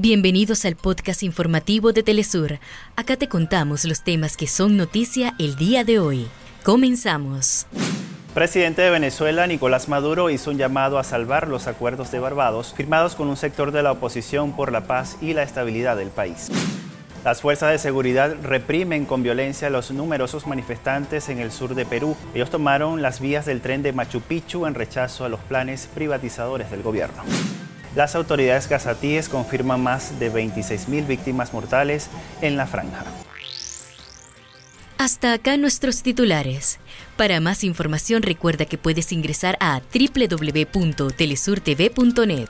Bienvenidos al podcast informativo de Telesur. Acá te contamos los temas que son noticia el día de hoy. Comenzamos. Presidente de Venezuela, Nicolás Maduro, hizo un llamado a salvar los acuerdos de Barbados firmados con un sector de la oposición por la paz y la estabilidad del país. Las fuerzas de seguridad reprimen con violencia a los numerosos manifestantes en el sur de Perú. Ellos tomaron las vías del tren de Machu Picchu en rechazo a los planes privatizadores del gobierno. Las autoridades gazatíes confirman más de 26.000 víctimas mortales en la franja. Hasta acá nuestros titulares. Para más información recuerda que puedes ingresar a www.telesurtv.net.